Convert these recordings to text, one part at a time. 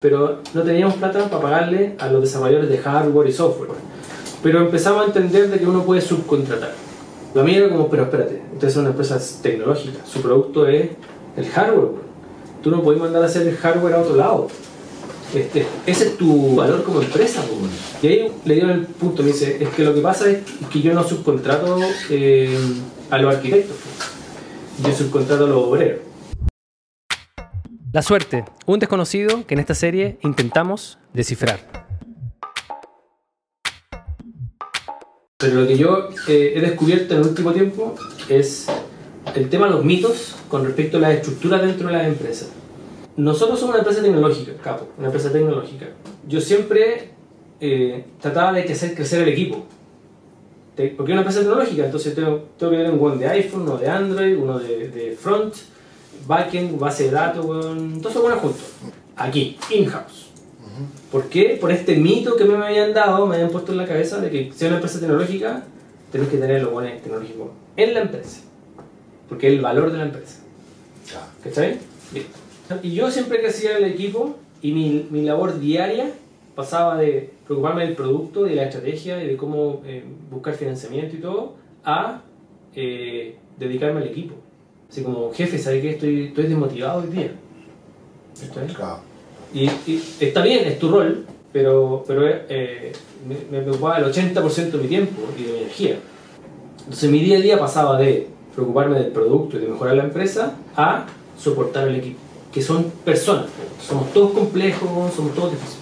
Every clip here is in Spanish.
pero no teníamos plata para pagarle a los desarrolladores de hardware y software. Pero empezamos a entender de que uno puede subcontratar. Lo mío era como, pero espérate, esta es una empresa tecnológica, su producto es el hardware. Tú no puedes mandar a hacer el hardware a otro lado. Este, ese es tu valor como empresa. Y ahí le dio el punto, me dice, es que lo que pasa es que yo no subcontrato eh, a los arquitectos, yo subcontrato a los obreros. La suerte, un desconocido que en esta serie intentamos descifrar. Pero lo que yo eh, he descubierto en el último tiempo es el tema de los mitos con respecto a la estructura dentro de las empresas. Nosotros somos una empresa tecnológica, capo, una empresa tecnológica. Yo siempre eh, trataba de hacer crecer el equipo. Porque es una empresa tecnológica, entonces tengo, tengo que tener un buen de iPhone, uno de Android, uno de, de front, backend, base de datos, todo eso bueno juntos. Aquí, in-house. ¿Por qué? Por este mito que me habían dado, me habían puesto en la cabeza de que si una empresa tecnológica, tenés que tener los buenos tecnológicos en la empresa. Porque es el valor de la empresa. ¿Cachai? Bien. Y yo siempre crecía en el equipo y mi, mi, labor diaria pasaba de preocuparme del producto, de la estrategia y de cómo eh, buscar financiamiento y todo, a eh, dedicarme al equipo. Así como, jefe, ¿sabes qué? Estoy, estoy desmotivado hoy día. ¿Está bien? Y, y, está bien, es tu rol, pero, pero eh, me, me, preocupaba el 80% de mi tiempo y de mi energía. Entonces mi día a día pasaba de preocuparme del producto y de mejorar la empresa a soportar el equipo, que son personas, somos todos complejos, somos todos difíciles.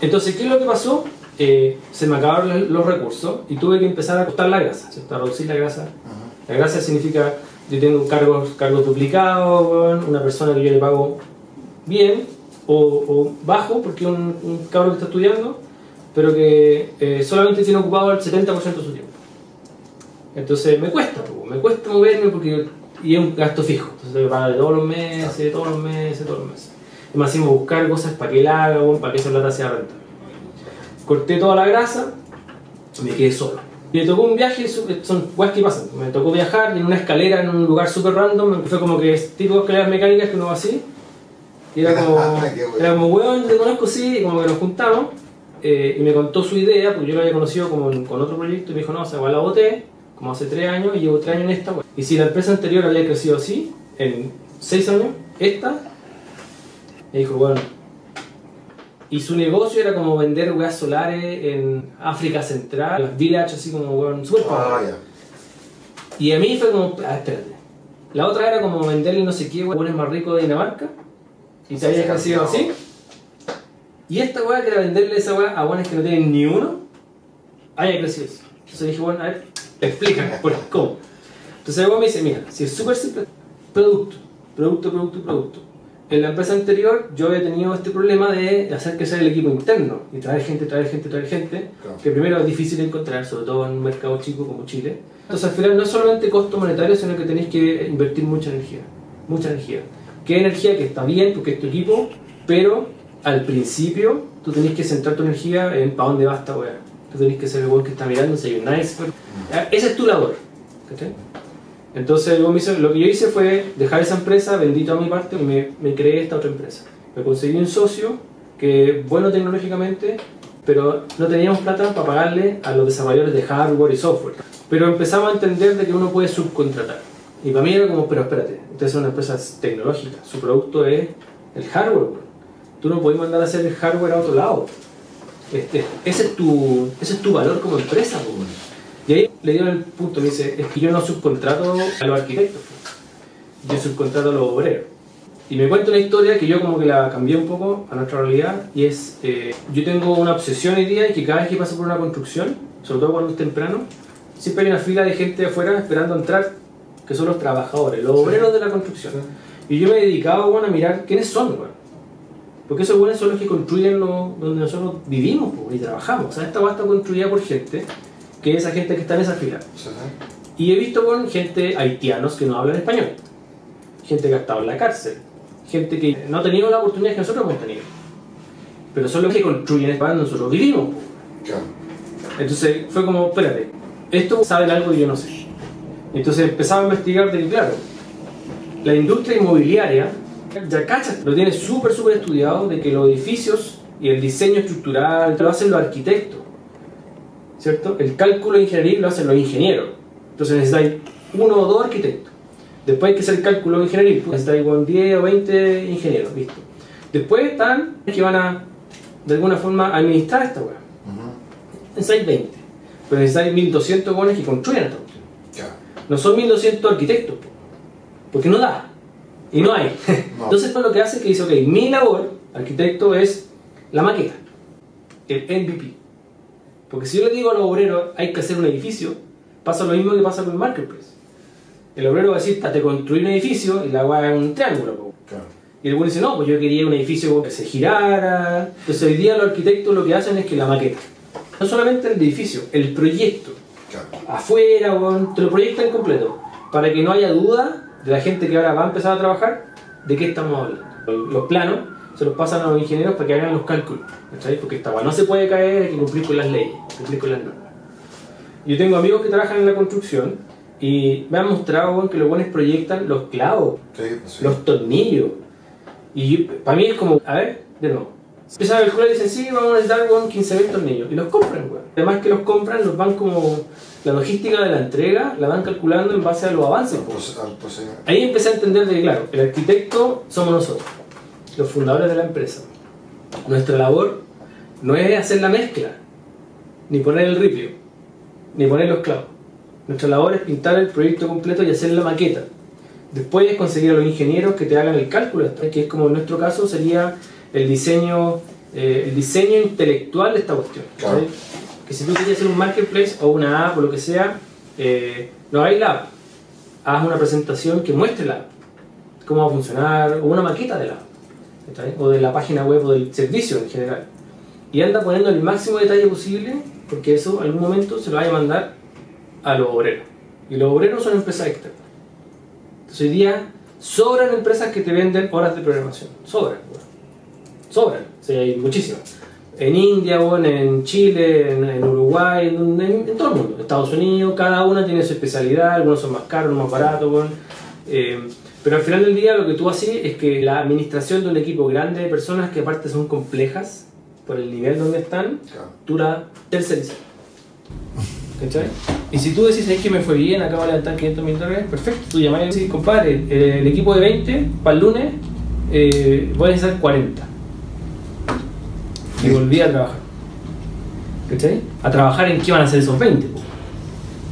Entonces, ¿qué es lo que pasó? Eh, se me acabaron los recursos y tuve que empezar a cortar la grasa, ¿cierto? a reducir la grasa. Uh -huh. La grasa significa yo tengo cargos, cargos duplicados, una persona que yo le pago bien o, bajo, porque un, un cabro que está estudiando, pero que eh, solamente tiene ocupado el 70% de su tiempo. Entonces me cuesta, me cuesta moverme porque y es un gasto fijo, entonces me paga de todos los meses, todos los meses, todos los meses. Y más encima buscar cosas para que él haga, para que esa plata sea rentable. Corté toda la grasa, me quedé solo. Y me tocó un viaje, son cosas que pasan. Me tocó viajar en una escalera en un lugar súper random, fue como que es tipo de escaleras mecánicas que uno va así. Y era como, era como, weón, te conozco, sí, y como que nos juntamos. Eh, y me contó su idea, porque yo lo había conocido como con otro proyecto, y me dijo, no, o sea, igual la boté, como hace tres años, y llevo tres años en esta. Weón. Y si la empresa anterior había crecido así, en seis años, esta, me dijo, bueno, y su negocio era como vender weas solares en África Central, las village así como weón, super Ah. Y a mí fue como, ah, espérate. La otra era como venderle no sé qué weones más rico de Dinamarca. Y se había crecido así. Y esta wea que era venderle esa wea a weones que no tienen ni uno, haya crecido así. Entonces dije, bueno, a ver, explícame, ¿por cómo? Entonces el weón me dice, mira, si es súper simple, producto, producto, producto, producto. En la empresa anterior yo había tenido este problema de hacer crecer el equipo interno y traer gente, traer gente, traer gente, Claro. que primero es difícil encontrar, sobre todo en un mercado chico como Chile. Entonces al final no es solamente costo monetario, sino que tenéis que invertir mucha energía, mucha energía. ¿Qué energía? Que está bien porque es tu equipo, pero al principio tú tenés que centrar tu energía en para dónde va esta weá. Tú tenés que ser el weón que está mirando si hay un iceberg. Esa es tu labor. ¿cachai? Entonces me lo que yo hice fue dejar esa empresa, vendí toda mi parte me, me creé esta otra empresa. Me conseguí un socio que bueno tecnológicamente, pero no teníamos plata para pagarle a los desarrolladores de hardware y software. Pero empezamos a entender de que uno puede subcontratar. Y para mí era como, pero espérate, esta es una empresa tecnológica, su producto es el hardware. Tú no puedes mandar a hacer el hardware a otro lado. Este, ese, es tu, ese es tu valor como empresa. weón. Y ahí le dio el punto, me dice, es que yo no subcontrato a los arquitectos, yo subcontrato a los obreros. Y me cuenta una historia que yo como que la cambié un poco a nuestra realidad y es, eh, yo tengo una obsesión hoy día y que cada vez que paso por una construcción, sobre todo cuando es temprano, siempre hay una fila de gente afuera esperando entrar, que son los trabajadores, los obreros de la construcción. Y yo me dedicaba bueno, a mirar quiénes son, weón. Porque esos buenos son los que construyen lo, donde nosotros vivimos po, y trabajamos. O sea, esta weá está construida por gente, que es esa gente que está en esa fila. Sí, Y he visto con gente haitianos que no hablan español, gente que ha estado en la cárcel, gente que no ha tenido la oportunidad que nosotros hemos tenido. Pero son los que construyen España donde nosotros vivimos. Entonces fue como, espérate, esto saben algo que yo no sé. Entonces empezaba a investigar de claro, la industria inmobiliaria Ya cachas, lo tiene súper, súper estudiado de que los edificios y el diseño estructural lo hacen los arquitectos. ¿Cierto? El cálculo de ingeniería lo hacen los ingenieros. Entonces necesitáis uno o dos arquitectos. Después hay que hacer el cálculo de ingeniería. Pues necesitáis con 10 o 20 ingenieros, listo. Después están que van a, de alguna forma, administrar esta weá. Necesitáis 20. Pero necesitáis 1200 buenos que construyan esta. Claro. No son 1200 arquitectos, po. porque no da. Y no hay. No. Entonces, esto lo que hace es que dice, ok, mi labor, arquitecto, es la maqueta, el MVP. Porque si yo le digo a los obreros, hay que hacer un edificio, pasa lo mismo que pasa con el marketplace. El obrero va a decir, te construir un edificio y la weá es un triángulo. Claro. Y el bueno dice, no, pues yo quería un edificio que se girara. Entonces hoy día los arquitectos lo que hacen es que la maqueta. No solamente el edificio, el proyecto. Claro. Afuera, weón, te lo proyectan completo. Para que no haya duda de la gente que ahora va a empezar a trabajar de qué estamos hablando. Los planos se los pasan a los ingenieros para que hagan los cálculos. ¿cachai? Porque esta weá no se puede caer, hay que cumplir con las leyes, cumplir con las normas. Yo tengo amigos que trabajan en la construcción y me han mostrado que los buenos proyectan los clavos Sí, pues sí. los tornillos. Y para mí es como, a ver, de nuevo. Empiezan a calcular y dicen, sí, vamos a necesitar weón, 15.000 tornillos. Y los compran, weón. Además que los compran, los van como. La logística de la entrega la van calculando en base a los avances. Proce- al procedimiento. Ahí empecé a entender de que, claro, el arquitecto somos nosotros, los fundadores de la empresa. Nuestra labor no es hacer la mezcla, ni poner el ripio, ni poner los clavos. Nuestra labor es pintar el proyecto completo y hacer la maqueta. Después es conseguir a los ingenieros que te hagan el cálculo, que es como en nuestro caso sería el diseño, eh, el diseño intelectual de esta cuestión. Claro. ¿sí? Que si tú quieres hacer un marketplace o una app o lo que sea, eh, no hagáis la app, haz una presentación que muestre la app, cómo va a funcionar, o una maqueta de la app. O de la página web o del servicio en general. Y anda poniendo el máximo detalle posible, porque eso en algún momento se lo vaya a mandar a los obreros. Y los obreros son empresas externas. Entonces hoy día sobran empresas que te venden horas de programación. Sobran, weón. Sobran. O hay muchísimas. En India, weón, en Chile, en, Uruguay, en, todo el mundo. Estados Unidos, cada una tiene su especialidad. Algunos son más caros, más baratos. Eh, pero al final del día lo que tú haces es que la administración de un equipo grande de personas que aparte son complejas por el nivel donde están, Claro. tú la tercerizas. ¿Cachai? Y si tú decís, es que me fue bien, acabo de levantar 500 mil dólares, perfecto. Tú llamás y decís, compadre, el equipo de 20 para el lunes eh, voy a necesitar 40. Y volví a trabajar. ¿Cachai? A trabajar en qué van a hacer esos 20.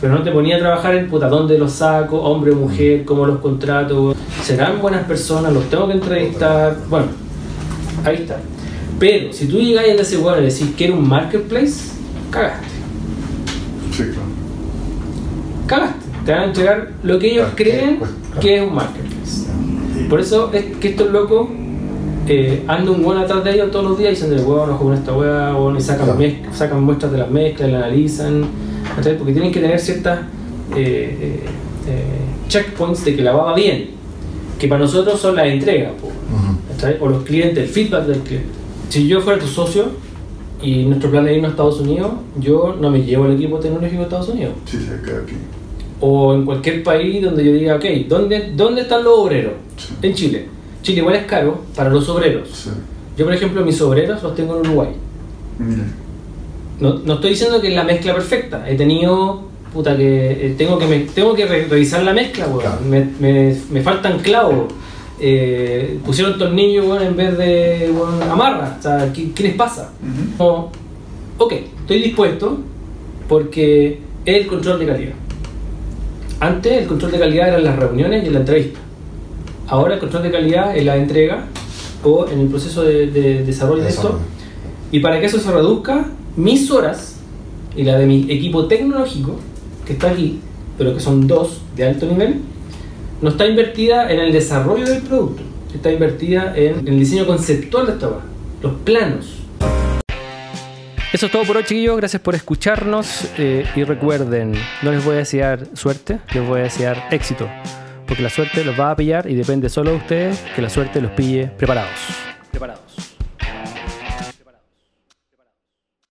Pero no te ponía a trabajar en puta, dónde los saco, hombre o mujer, cómo los contrato, serán buenas personas, los tengo que entrevistar. Bueno, ahí está. Pero si tú llegas a ese weón y decís que era un marketplace, cagaste. Sí, claro. Cagaste. Te van a entregar lo que ellos Claro, creen pues, que es un marketplace. Por eso es que estos locos eh, andan un buen atrás de ellos todos los días y dicen, weón, ojo con esta weón, y sacan, sacan muestras de las mezclas, la analizan, ¿cachai? porque tienen que tener ciertas eh, eh, eh, checkpoints de que la va bien, que para nosotros son las entregas. ¿cachai? o los clientes, el feedback del cliente. Si yo fuera tu socio y nuestro plan es irnos a Estados Unidos, yo no me llevo el equipo tecnológico de Estados Unidos Sí, se queda aquí. o en cualquier país donde yo diga, ok, ¿dónde, ¿dónde están los obreros? Sí. En Chile. Chile igual es caro para los obreros. Sí. Yo, por ejemplo, mis obreros los tengo en Uruguay. No, no estoy diciendo que es la mezcla perfecta. He tenido, puta, que eh, tengo que, me- tengo que re- revisar la mezcla, weón. Claro. Me, me, me faltan clavos. Eh, pusieron tornillo, weón, en vez de weón, amarra. O sea, ¿qué, qué les pasa? Como, ok, estoy dispuesto porque es el control de calidad. Antes el control de calidad eran las reuniones y la entrevista. Ahora el control de calidad es la entrega o en el proceso de, de desarrollo de esto. Y para que eso se reduzca, mis horas y la de mi equipo tecnológico, que está aquí, pero que son dos de alto nivel, no está invertida en el desarrollo del producto, está invertida en el diseño conceptual de esta obra, los planos. Eso es todo por hoy, chiquillos. Gracias por escucharnos. eh, y recuerden, no les voy a desear suerte, les voy a desear éxito. Porque la suerte los va a pillar y depende solo de ustedes que la suerte los pille preparados.